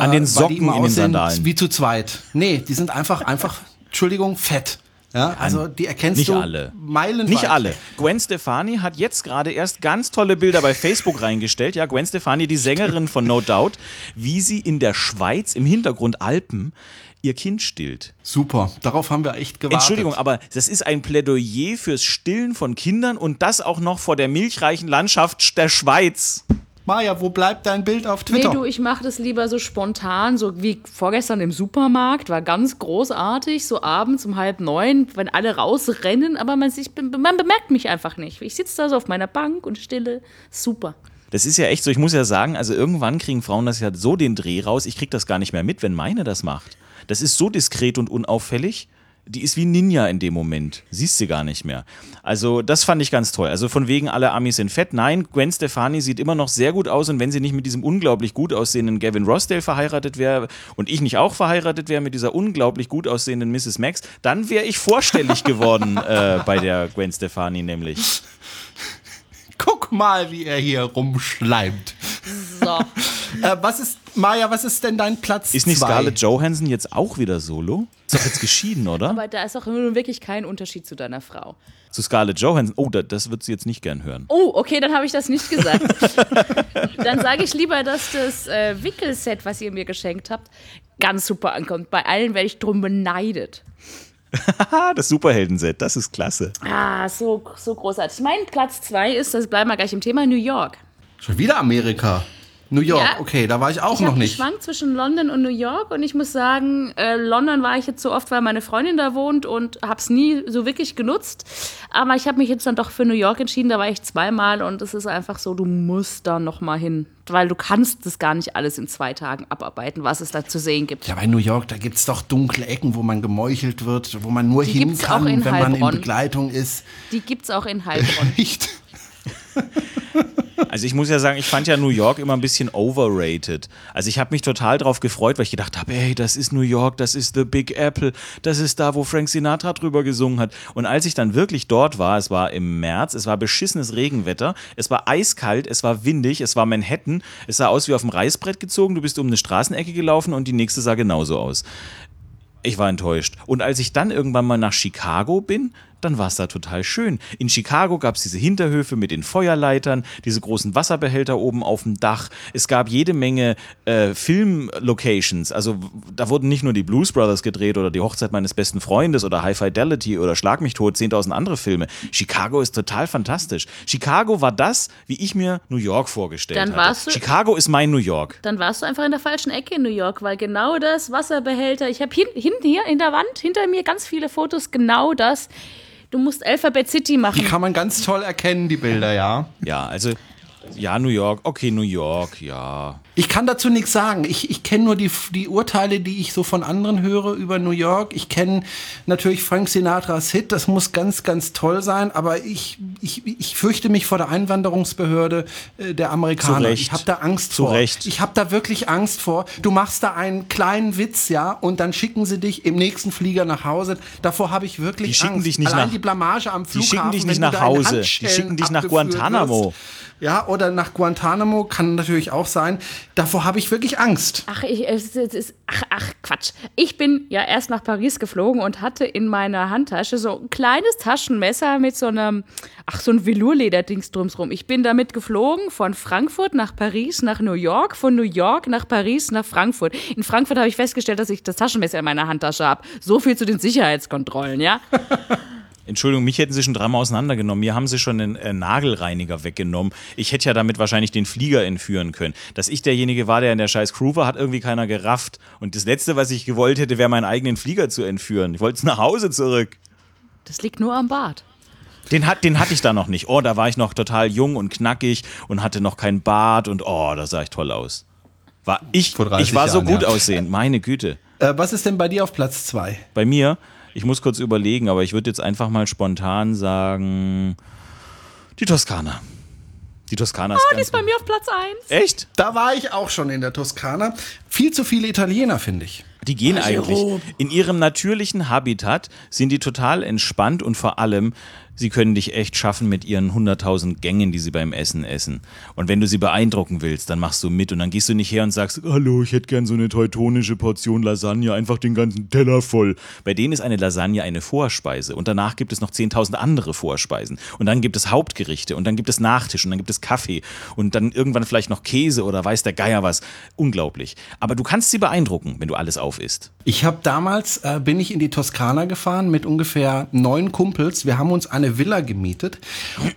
An äh, den die Socken in den Sandalen. Wie zu zweit. Nee, die sind einfach, einfach, Entschuldigung, fett. Ja, also die erkennst Nicht du alle. meilenweit. Nicht alle. Gwen Stefani hat jetzt gerade erst ganz tolle Bilder bei Facebook reingestellt. Ja, Gwen Stefani, die Sängerin von No Doubt, wie sie in der Schweiz im Hintergrund Alpen ihr Kind stillt. Super, darauf haben wir echt gewartet. Entschuldigung, aber das ist ein Plädoyer fürs Stillen von Kindern und das auch noch vor der milchreichen Landschaft der Schweiz. Maja, wo bleibt dein Bild auf Nee, Twitter? du, ich mache das lieber so spontan, so wie vorgestern im Supermarkt, war ganz großartig, so abends um halb neun, wenn alle rausrennen, aber man, sich, man bemerkt mich einfach nicht. Ich sitze da so auf meiner Bank und stille, super. Das ist ja echt so, ich muss ja sagen, also irgendwann kriegen Frauen das ja so den Dreh raus, ich krieg das gar nicht mehr mit, wenn meine das macht. Das ist so diskret und unauffällig. Die ist wie Ninja in dem Moment. Siehst sie gar nicht mehr. Also, das fand ich ganz toll. Also, von wegen alle Amis sind fett. Nein, Gwen Stefani sieht immer noch sehr gut aus. Und wenn sie nicht mit diesem unglaublich gut aussehenden Gavin Rossdale verheiratet wäre und ich nicht auch verheiratet wäre mit dieser unglaublich gut aussehenden Mrs. Max, dann wäre ich vorstellig geworden äh, bei der Gwen Stefani nämlich. Guck mal, wie er hier rumschleimt. So. Äh, was ist, Maja, was ist denn dein Platz Ist nicht zwei? Scarlett Johansson jetzt auch wieder solo? Ist doch jetzt geschieden, oder? Aber da ist auch nun wirklich kein Unterschied zu deiner Frau. Zu Scarlett Johansson. Oh, da, das wird sie jetzt nicht gern hören. Oh, okay, dann habe ich das nicht gesagt. dann sage ich lieber, dass das äh, Wickelset, was ihr mir geschenkt habt, ganz super ankommt. Bei allen werde ich drum beneidet. Das Superheldenset, das ist klasse. Ah, so, so großartig. Mein Platz zwei ist, das bleiben wir gleich im Thema, New York. Schon wieder Amerika. New York, Ja. okay, da war ich auch Ich noch nicht. geschwankt zwischen London und New York und ich muss sagen, äh, London war ich jetzt so oft, weil meine Freundin da wohnt und habe es nie so wirklich genutzt. Aber ich habe mich jetzt dann doch für New York entschieden, da war ich zweimal und es ist einfach so, du musst da noch mal hin, weil du kannst das gar nicht alles in zwei Tagen abarbeiten, was es da zu sehen gibt. Ja, bei New York, da gibt's doch dunkle Ecken, wo man gemeuchelt wird, wo man nur Die hin kann, wenn man in Heilbronn. Begleitung ist. Die gibt's auch in Heilbronn. Nicht. Also ich muss ja sagen, ich fand ja New York immer ein bisschen overrated. Also ich habe mich total drauf gefreut, weil ich gedacht habe, hey, das ist New York, das ist The Big Apple, das ist da, wo Frank Sinatra drüber gesungen hat. Und als ich dann wirklich dort war, es war im März, es war beschissenes Regenwetter, es war eiskalt, es war windig, es war Manhattan, es sah aus wie auf dem Reißbrett gezogen, du bist um eine Straßenecke gelaufen und die nächste sah genauso aus. Ich war enttäuscht. Und als ich dann irgendwann mal nach Chicago bin, dann war es da total schön. In Chicago gab es diese Hinterhöfe mit den Feuerleitern, diese großen Wasserbehälter oben auf dem Dach. Es gab jede Menge äh, Film-Locations. Also da wurden nicht nur die Blues Brothers gedreht oder die Hochzeit meines besten Freundes oder High Fidelity oder Schlag mich tot, 10.000 andere Filme. Chicago ist total fantastisch. Chicago war das, wie ich mir New York vorgestellt Dann hatte. warst du- Chicago ist mein New York. Dann warst du einfach in der falschen Ecke in New York, weil genau das Wasserbehälter, ich habe hin, hinten hier in der Wand hinter mir ganz viele Fotos, genau das. Du musst Alphabet City Die machen. kann man ganz toll erkennen, die Bilder, ja. Ja, also ja, New York, okay, New York, ja. Ich kann dazu nichts sagen. Ich, ich kenne nur die, die Urteile, die ich so von anderen höre über New York. Ich kenne natürlich Frank Sinatras Hit, das muss ganz, ganz toll sein, aber ich, ich, ich fürchte mich vor der Einwanderungsbehörde äh, der Amerikaner. Ich habe da Angst Zu vor. Recht. Ich habe da wirklich Angst vor. Du machst da einen kleinen Witz, ja, und dann schicken sie dich im nächsten Flieger nach Hause. Davor habe ich wirklich Die schicken Angst. dich nicht Allein nach- die Blamage am Die Flughafen. schicken dich nicht nach Hause, die schicken dich nach Guantanamo. wirst. Ja, oder nach Guantanamo kann natürlich auch sein. Davor habe ich wirklich Angst. Ach, ich, es, es ist, ach, ach, Quatsch. Ich bin ja erst nach Paris geflogen und hatte in meiner Handtasche so ein kleines Taschenmesser mit so einem, ach, so ein Velourlederdings drumsrum. Ich bin damit geflogen von Frankfurt nach Paris, nach New York, von New York nach Paris, nach Frankfurt. In Frankfurt habe ich festgestellt, dass ich das Taschenmesser in meiner Handtasche habe. So viel zu den Sicherheitskontrollen, ja? Entschuldigung, mich hätten sie schon dreimal auseinandergenommen. Mir haben sie schon den äh, Nagelreiniger weggenommen. Ich hätte ja damit wahrscheinlich den Flieger entführen können. Dass ich derjenige war, der in der scheiß Crew war, hat irgendwie keiner gerafft. Und das Letzte, was ich gewollt hätte, wäre meinen eigenen Flieger zu entführen. Ich wollte es nach Hause zurück. Das liegt nur am Bart. Den, hat, den hatte ich da noch nicht. Oh, da war ich noch total jung und knackig und hatte noch kein Bart und oh, da sah ich toll aus. War ich, Vor 30 ich war so Jahren, gut ja. aussehend, meine Güte. Äh, was ist denn bei dir auf Platz zwei? Bei mir, ich muss kurz überlegen, aber ich würde jetzt einfach mal spontan sagen, die Toskana. Die Toskana ist Oh, die ist bei mir auf Platz 1. Echt? Da war ich auch schon in der Toskana. Viel zu viele Italiener, finde ich. Die gehen Ah, eigentlich. In ihrem natürlichen Habitat sind die total entspannt und vor allem, sie können dich echt schaffen mit ihren 100.000 Gängen, die sie beim Essen essen. Und wenn du sie beeindrucken willst, dann machst du mit und dann gehst du nicht her und sagst, hallo, ich hätte gern so eine teutonische Portion Lasagne, einfach den ganzen Teller voll. Bei denen ist eine Lasagne eine Vorspeise und danach gibt es noch 10.000 andere Vorspeisen. Und dann gibt es Hauptgerichte und dann gibt es Nachtisch und dann gibt es Kaffee und dann irgendwann vielleicht noch Käse oder weiß der Geier was. Unglaublich. Aber du kannst sie beeindrucken, wenn du alles aufisst. Ich habe damals, äh, bin ich in die Toskana gefahren mit ungefähr neun Kumpels. Wir haben uns eine Villa gemietet.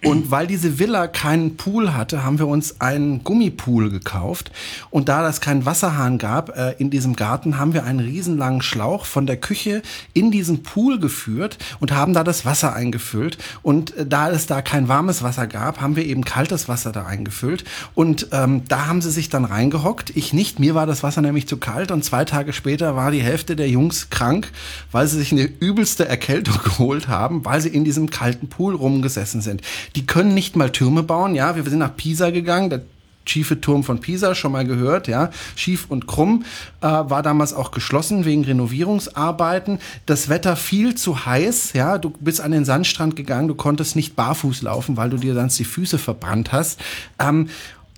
Und weil diese Villa keinen Pool hatte, haben wir uns einen Gummipool gekauft. Und da das keinen Wasserhahn gab äh, in diesem Garten, haben wir einen riesenlangen Schlauch von der Küche in diesen Pool geführt und haben da das Wasser eingefüllt. Und äh, da es da kein warmes Wasser gab, haben wir eben kaltes Wasser da eingefüllt. Und ähm, da haben sie sich dann reingehockt. Ich nicht. Mir war das Wasser nämlich zu kalt. Und zwei Tage später war die Hälfte der Jungs krank, weil sie sich eine übelste Erkältung geholt haben, weil sie in diesem kalten Pool rumgesessen sind. Die können nicht mal Türme bauen. Ja, wir sind nach Pisa gegangen. Der schiefe Turm von Pisa, schon mal gehört, ja, schief und krumm, äh, war damals auch geschlossen wegen Renovierungsarbeiten. Das Wetter viel zu heiß, ja, du bist an den Sandstrand gegangen, du konntest nicht barfuß laufen, weil du dir sonst die Füße verbrannt hast. Ähm,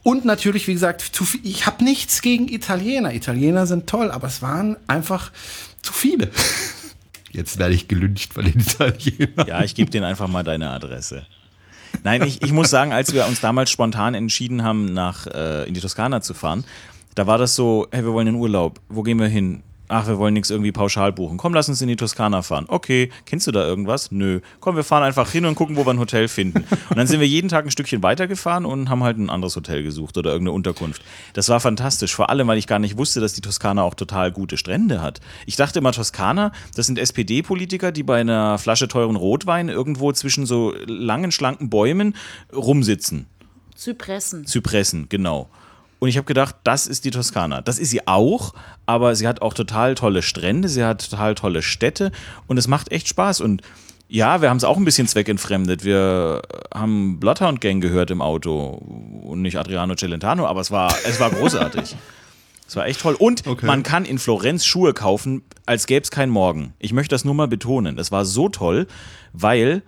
und natürlich, wie gesagt, zu viel, ich habe nichts gegen Italiener. Italiener sind toll, aber es waren einfach zu viele. Jetzt werde ich gelünscht von den Italienern. Ja, ich gebe denen einfach mal deine Adresse. Nein, ich, ich muss sagen, als wir uns damals spontan entschieden haben, nach äh, in die Toskana zu fahren, da war das so, hey, wir wollen in Urlaub. Wo gehen wir hin? Ach, wir wollen nichts irgendwie pauschal buchen. Komm, lass uns in die Toskana fahren. Okay, kennst du da irgendwas? Nö. Komm, wir fahren einfach hin und gucken, wo wir ein Hotel finden. Und dann sind wir jeden Tag ein Stückchen weitergefahren und haben halt ein anderes Hotel gesucht oder irgendeine Unterkunft. Das war fantastisch, vor allem, weil ich gar nicht wusste, dass die Toskana auch total gute Strände hat. Ich dachte immer, Toskana, das sind SPD-Politiker, die bei einer Flasche teuren Rotwein irgendwo zwischen so langen, schlanken Bäumen rumsitzen. Zypressen. Zypressen, genau. Und ich habe gedacht, das ist die Toskana. Das ist sie auch, aber sie hat auch total tolle Strände, sie hat total tolle Städte und es macht echt Spaß. Und ja, wir haben es auch ein bisschen zweckentfremdet. Wir haben Bloodhound Gang gehört im Auto und nicht Adriano Celentano, aber es war, es war großartig. Es war echt toll. Und Okay. man kann in Florenz Schuhe kaufen, als gäbe es keinen Morgen. Ich möchte das nur mal betonen. Es war so toll, weil,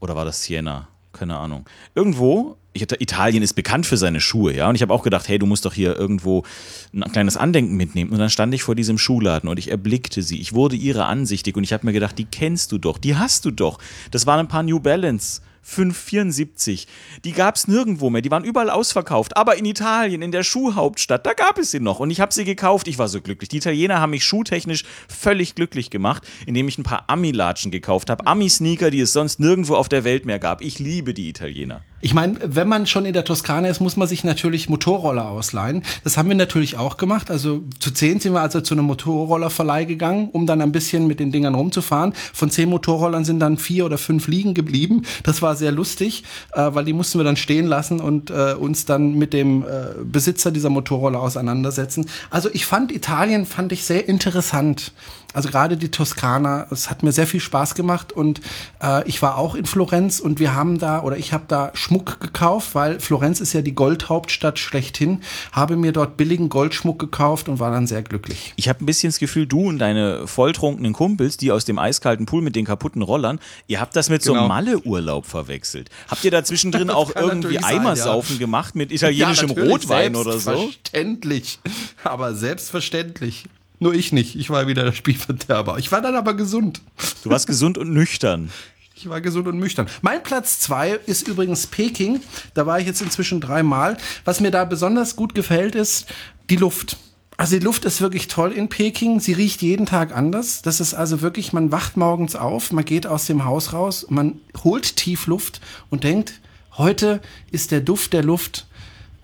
oder war das Siena? Keine Ahnung. Irgendwo, Italien ist bekannt für seine Schuhe, ja. Und ich habe auch gedacht, hey, du musst doch hier irgendwo ein kleines Andenken mitnehmen. Und dann stand ich vor diesem Schuhladen und ich erblickte sie. Ich wurde ihrer ansichtig und ich habe mir gedacht, die kennst du doch, die hast du doch. Das waren ein paar New Balance. 574. Die gab es nirgendwo mehr. Die waren überall ausverkauft. Aber in Italien, in der Schuhhauptstadt, da gab es sie noch. Und ich habe sie gekauft. Ich war so glücklich. Die Italiener haben mich schuhtechnisch völlig glücklich gemacht, indem ich ein paar Ami-Latschen gekauft habe. Ami-Sneaker, die es sonst nirgendwo auf der Welt mehr gab. Ich liebe die Italiener. Ich meine, wenn man schon in der Toskana ist, muss man sich natürlich Motorroller ausleihen. Das haben wir natürlich auch gemacht. Also zu zehn sind wir also zu einem Motorrollerverleih gegangen, um dann ein bisschen mit den Dingern rumzufahren. Von zehn Motorrollern sind dann vier oder fünf liegen geblieben. Das war sehr lustig, äh, weil die mussten wir dann stehen lassen und äh, uns dann mit dem äh, Besitzer dieser Motorroller auseinandersetzen. Also ich fand Italien fand ich sehr interessant. Also gerade die Toskana, es hat mir sehr viel Spaß gemacht und äh, ich war auch in Florenz und wir haben da oder ich habe da Schmuck gekauft, weil Florenz ist ja die Goldhauptstadt schlechthin, habe mir dort billigen Goldschmuck gekauft und war dann sehr glücklich. Ich habe ein bisschen das Gefühl, du und deine volltrunkenen Kumpels, die aus dem eiskalten Pool mit den kaputten Rollern, ihr habt das mit so Genau. einem Malle-Urlaub verwechselt. Habt ihr da zwischendrin auch irgendwie natürlich sein, Eimersaufen gemacht mit italienischem natürlich, Rotwein oder so? Selbstverständlich, aber selbstverständlich. Nur ich nicht. Ich war wieder der Spielverderber. Ich war dann aber gesund. Du warst gesund und nüchtern. Ich war gesund und nüchtern. Mein Platz zwei ist übrigens Peking. Da war ich jetzt inzwischen dreimal. Was mir da besonders gut gefällt, ist die Luft. Also die Luft ist wirklich toll in Peking. Sie riecht jeden Tag anders. Das ist also wirklich, man wacht morgens auf, man geht aus dem Haus raus, man holt tief Luft und denkt, heute ist der Duft der Luft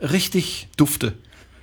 richtig dufte.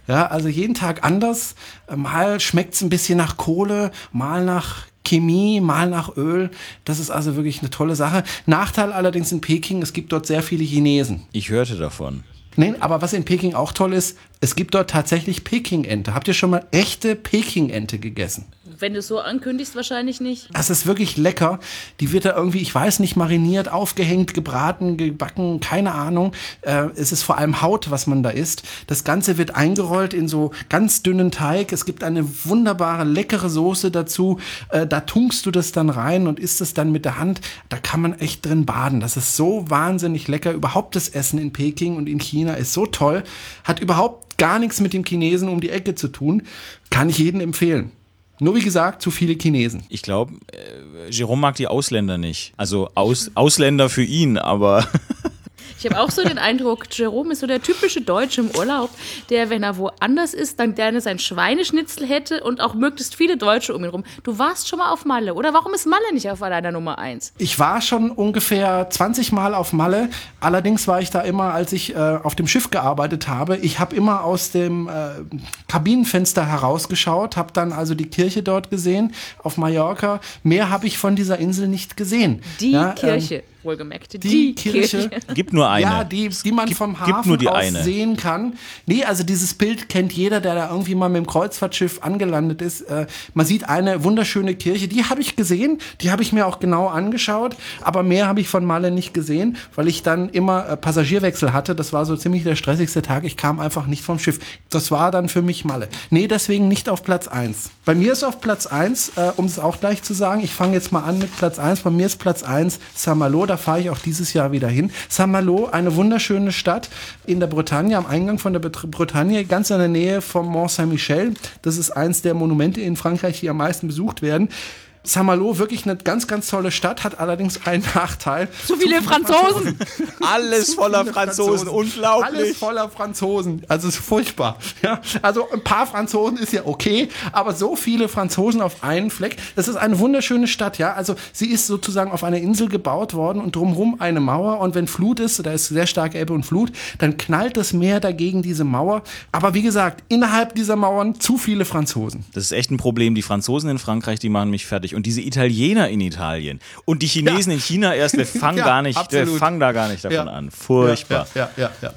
Ja, also jeden Tag anders. Mal schmeckt es ein bisschen nach Kohle, mal nach Chemie, mal nach Öl. Das ist also wirklich eine tolle Sache. Nachteil allerdings in Peking, es gibt dort sehr viele Chinesen. Ich hörte davon. Nee, aber was in Peking auch toll ist, es gibt dort tatsächlich Peking-Ente. Habt ihr schon mal echte Peking-Ente gegessen? Wenn du es so ankündigst, wahrscheinlich nicht. Das ist wirklich lecker. Die wird da irgendwie, ich weiß nicht, mariniert, aufgehängt, gebraten, gebacken, keine Ahnung. Äh, es ist vor allem Haut, was man da isst. Das Ganze wird eingerollt in so ganz dünnen Teig. Es gibt eine wunderbare, leckere Soße dazu. Äh, da tunkst du das dann rein und isst es dann mit der Hand. Da kann man echt drin baden. Das ist so wahnsinnig lecker. Überhaupt das Essen in Peking und in China ist so toll. Hat überhaupt gar nichts mit dem Chinesen um die Ecke zu tun. Kann ich jedem empfehlen. Nur wie gesagt, zu viele Chinesen. Ich glaube, äh, Jerome mag die Ausländer nicht. Also Aus, Ausländer für ihn, aber Ich habe auch so den Eindruck, Jerome ist so der typische Deutsche im Urlaub, der, wenn er woanders ist, dann gerne sein Schweineschnitzel hätte und auch möglichst viele Deutsche um ihn rum. Du warst schon mal auf Malle, oder? Warum ist Malle nicht auf deiner Nummer eins? Ich war schon ungefähr 20 Mal auf Malle. Allerdings war ich da immer, als ich äh, auf dem Schiff gearbeitet habe. Ich habe immer aus dem äh, Kabinenfenster herausgeschaut, habe dann also die Kirche dort gesehen auf Mallorca. Mehr habe ich von dieser Insel nicht gesehen. Die ja, ähm, Kirche, wohlgemerkt. die, Die, Kirche. Gibt nur eine. Ja, die, die man Gib- vom Hafen nur die aus eine. sehen kann. Nee, also dieses Bild kennt jeder, der da irgendwie mal mit dem Kreuzfahrtschiff angelandet ist. Äh, man sieht eine wunderschöne Kirche, die habe ich gesehen, die habe ich mir auch genau angeschaut, aber mehr habe ich von Malle nicht gesehen, weil ich dann immer äh, Passagierwechsel hatte. Das war so ziemlich der stressigste Tag. Ich kam einfach nicht vom Schiff. Das war dann für mich Malle. Nee, deswegen nicht auf Platz eins. Bei mir ist auf Platz eins, äh, um es auch gleich zu sagen, ich fange jetzt mal an mit Platz eins. Bei mir ist Platz eins Saint-Malo, da fahre ich auch dieses Jahr wieder hin. Saint-Malo, eine wunderschöne Stadt in der Bretagne, am Eingang von der Bretagne, ganz in der Nähe vom Mont Saint-Michel. Das ist eins der Monumente in Frankreich, die am meisten besucht werden. Saint-Malo, wirklich eine ganz, ganz tolle Stadt, hat allerdings einen Nachteil. Zu viele Franzosen. Alles voller Franzosen, unglaublich. Alles voller Franzosen. Also es ist furchtbar. Ja, also ein paar Franzosen ist ja okay, aber so viele Franzosen auf einen Fleck. Das ist eine wunderschöne Stadt, ja. Also sie ist sozusagen auf einer Insel gebaut worden und drumherum eine Mauer. Und wenn Flut ist, da ist sehr starke Ebbe und Flut, dann knallt das Meer dagegen diese Mauer. Aber wie gesagt, innerhalb dieser Mauern zu viele Franzosen. Das ist echt ein Problem. Die Franzosen in Frankreich, die machen mich fertig. Und diese Italiener in Italien. Und die Chinesen in China erst, wir fangen Ja, gar nicht, wir fangen da gar nicht davon Ja. an. Furchtbar. Ja, ja, ja. ja.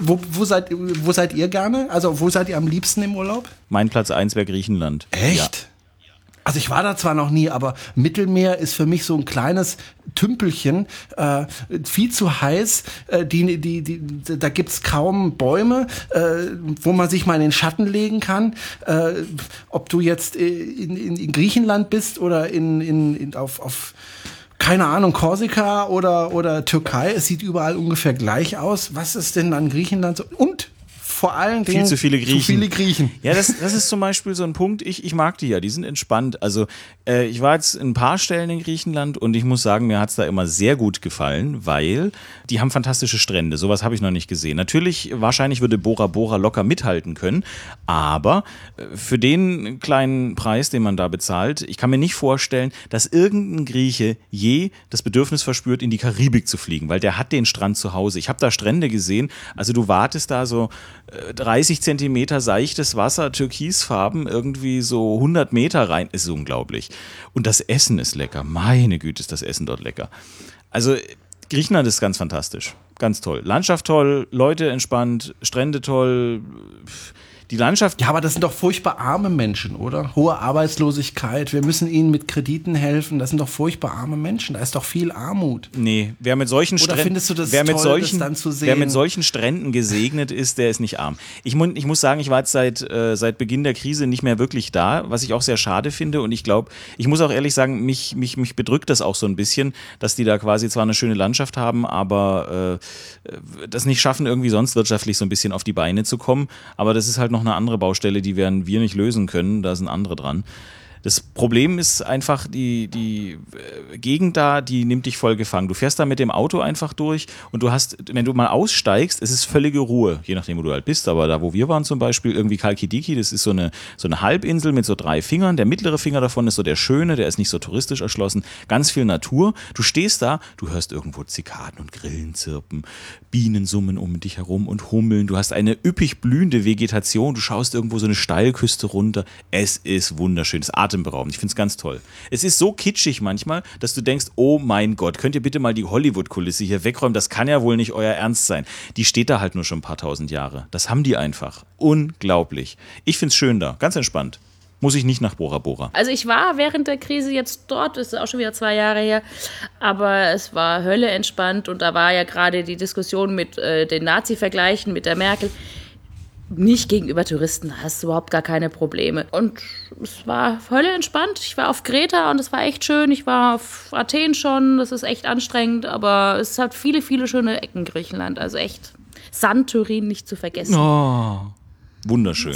Wo, wo, seid, wo seid ihr gerne? Also wo seid ihr am liebsten im Urlaub? Mein Platz 1 wäre Griechenland. Echt? Also ich war da zwar noch nie, aber Mittelmeer ist für mich so ein kleines Tümpelchen, äh, viel zu heiß. Äh, die, die, die, da gibt's kaum Bäume, äh, wo man sich mal in den Schatten legen kann. Äh, ob du jetzt äh, in, in, in Griechenland bist oder in, in, in, auf, auf keine Ahnung, Korsika oder, oder Türkei, es sieht überall ungefähr gleich aus. Was ist denn an Griechenland so? Und vor allen Dingen Viel zu viele Griechen. Zu viele Griechen. Ja, das, das ist zum Beispiel so ein Punkt, ich, ich mag die ja, die sind entspannt. Also äh, ich war jetzt in ein paar Stellen in Griechenland und ich muss sagen, mir hat's da immer sehr gut gefallen, weil die haben fantastische Strände. Sowas habe ich noch nicht gesehen. Natürlich, wahrscheinlich würde Bora Bora locker mithalten können, aber äh, für den kleinen Preis, den man da bezahlt, ich kann mir nicht vorstellen, dass irgendein Grieche je das Bedürfnis verspürt, in die Karibik zu fliegen, weil der hat den Strand zu Hause. Ich habe da Strände gesehen, also du wartest da so 30 Zentimeter seichtes Wasser, Türkisfarben, irgendwie so 100 Meter rein, ist unglaublich. Und das Essen ist lecker. Meine Güte, ist das Essen dort lecker. Also Griechenland ist ganz fantastisch. Ganz toll. Landschaft toll, Leute entspannt, Strände toll. Die Landschaft Ja, aber das sind doch furchtbar arme Menschen, oder? Hohe Arbeitslosigkeit, wir müssen ihnen mit Krediten helfen. Das sind doch furchtbar arme Menschen. Da ist doch viel Armut. Nee, wer mit solchen Oder Stränden, findest du das wer mit toll, solchen, das dann zu sehen? wer mit solchen Stränden gesegnet ist, der ist nicht arm. Ich, ich muss sagen, ich war jetzt seit, äh, seit Beginn der Krise nicht mehr wirklich da, was ich auch sehr schade finde. Und ich glaube, ich muss auch ehrlich sagen, mich, mich, mich bedrückt das auch so ein bisschen, dass die da quasi zwar eine schöne Landschaft haben, aber äh, das nicht schaffen, irgendwie sonst wirtschaftlich so ein bisschen auf die Beine zu kommen. Aber das ist halt noch eine andere Baustelle, die werden wir nicht lösen können. Da sind andere dran. Das Problem ist einfach, die, die äh, Gegend da, die nimmt dich voll gefangen. Du fährst da mit dem Auto einfach durch und du hast, wenn du mal aussteigst, es ist völlige Ruhe, je nachdem, wo du halt bist. Aber da, wo wir waren zum Beispiel, irgendwie Kalkidiki, das ist so eine, so eine Halbinsel mit so drei Fingern. Der mittlere Finger davon ist so der schöne, der ist nicht so touristisch erschlossen. Ganz viel Natur. Du stehst da, du hörst irgendwo Zikaden und Grillen zirpen, Bienen summen um dich herum und hummeln. Du hast eine üppig blühende Vegetation. Du schaust irgendwo so eine Steilküste runter. Es ist wunderschön. Es ist atemberaubend. Ich finde es ganz toll. Es ist so kitschig manchmal, dass du denkst, oh mein Gott, könnt ihr bitte mal die Hollywood-Kulisse hier wegräumen? Das kann ja wohl nicht euer Ernst sein. Die steht da halt nur schon ein paar tausend Jahre. Das haben die einfach. Unglaublich. Ich finde es schön da. Ganz entspannt. Muss ich nicht nach Bora Bora. Also ich war während der Krise jetzt dort, ist auch schon wieder zwei Jahre her, aber es war Hölle entspannt und da war ja gerade die Diskussion mit äh, den Nazi-Vergleichen mit der Merkel. Nicht gegenüber Touristen hast du überhaupt gar keine Probleme. Und es war Hölle entspannt. Ich war auf Kreta und es war echt schön. Ich war auf Athen schon, das ist echt anstrengend, aber es hat viele, viele schöne Ecken Griechenland. Also echt Santorin nicht zu vergessen. Oh. Wunderschön.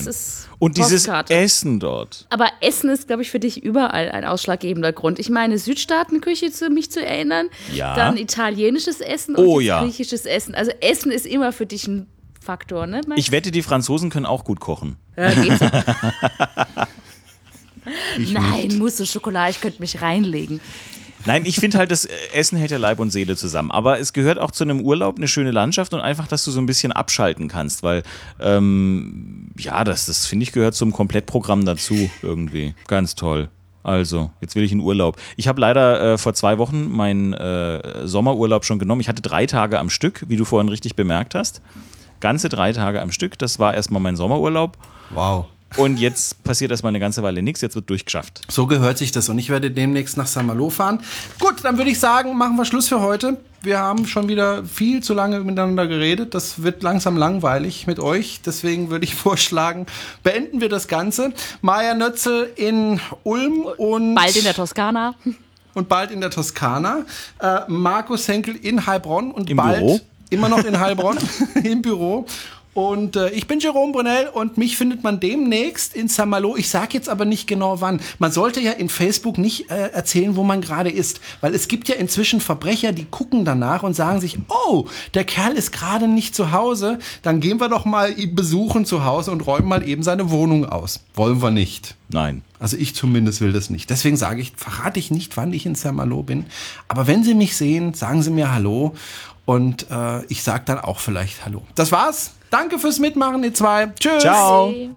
Und dieses Postkarte. Essen dort. Aber Essen ist, glaube ich, für dich überall ein ausschlaggebender Grund. Ich meine, Südstaatenküche zu mich zu erinnern, Ja. dann italienisches Essen Oh und jetzt ja. griechisches Essen. Also Essen ist immer für dich ein Faktor, ne? Meinst Ich wette, die Franzosen können auch gut kochen. geht's. Nein, Mousse Schokolade, ich könnte mich reinlegen. Nein, ich finde halt, das Essen hält ja Leib und Seele zusammen. Aber es gehört auch zu einem Urlaub eine schöne Landschaft und einfach, dass du so ein bisschen abschalten kannst, weil ähm, ja, das, das finde ich gehört zum Komplettprogramm dazu irgendwie. Ganz toll. Also, jetzt will ich in Urlaub. Ich habe leider äh, vor zwei Wochen meinen äh, Sommerurlaub schon genommen. Ich hatte drei Tage am Stück, wie du vorhin richtig bemerkt hast. Ganze drei Tage am Stück. Das war erstmal mein Sommerurlaub. Wow. Und jetzt passiert erstmal eine ganze Weile nichts. Jetzt wird durchgeschafft. So gehört sich das. Und ich werde demnächst nach Saint-Malo fahren. Gut, dann würde ich sagen, machen wir Schluss für heute. Wir haben schon wieder viel zu lange miteinander geredet. Das wird langsam langweilig mit euch. Deswegen würde ich vorschlagen, beenden wir das Ganze. Maja Nötzel in Ulm und Bald in der Toskana. und bald in der Toskana. Äh, Markus Henkel in Heilbronn und Im bald Büro. Immer noch in Heilbronn im Büro. Und äh, ich bin Jerome Brunel und mich findet man demnächst in Saint-Malo. Ich sage jetzt aber nicht genau wann. Man sollte ja in Facebook nicht äh, erzählen, wo man gerade ist. Weil es gibt ja inzwischen Verbrecher, die gucken danach und sagen sich, oh, der Kerl ist gerade nicht zu Hause. Dann gehen wir doch mal ihn besuchen zu Hause und räumen mal eben seine Wohnung aus. Wollen wir nicht. Nein. Also ich zumindest will das nicht. Deswegen sage ich, verrate ich nicht, wann ich in Saint-Malo bin. Aber wenn Sie mich sehen, sagen Sie mir Hallo. Und äh, ich sage dann auch vielleicht Hallo. Das war's. Danke fürs Mitmachen, ihr zwei. Tschüss. Ciao. Hey.